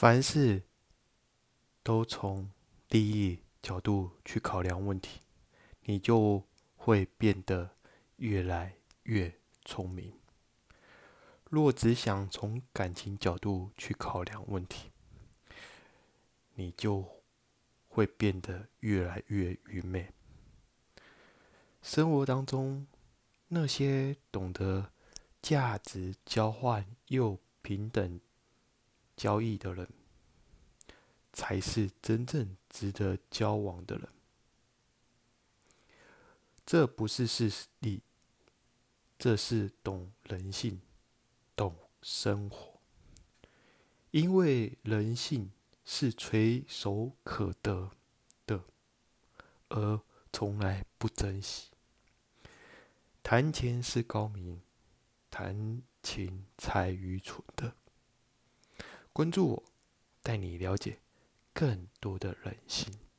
凡事都从利益角度去考量问题，你就会变得越来越聪明。若只想从感情角度去考量问题，你就会变得越来越愚昧。生活当中，那些懂得价值交换又平等交易的人，才是真正值得交往的人。这不是事例，这是懂人性、懂生活。因为人性是垂手可得的，而从来不珍惜。谈钱是高明，谈情才愚蠢的。关注我，带你了解更多的人心。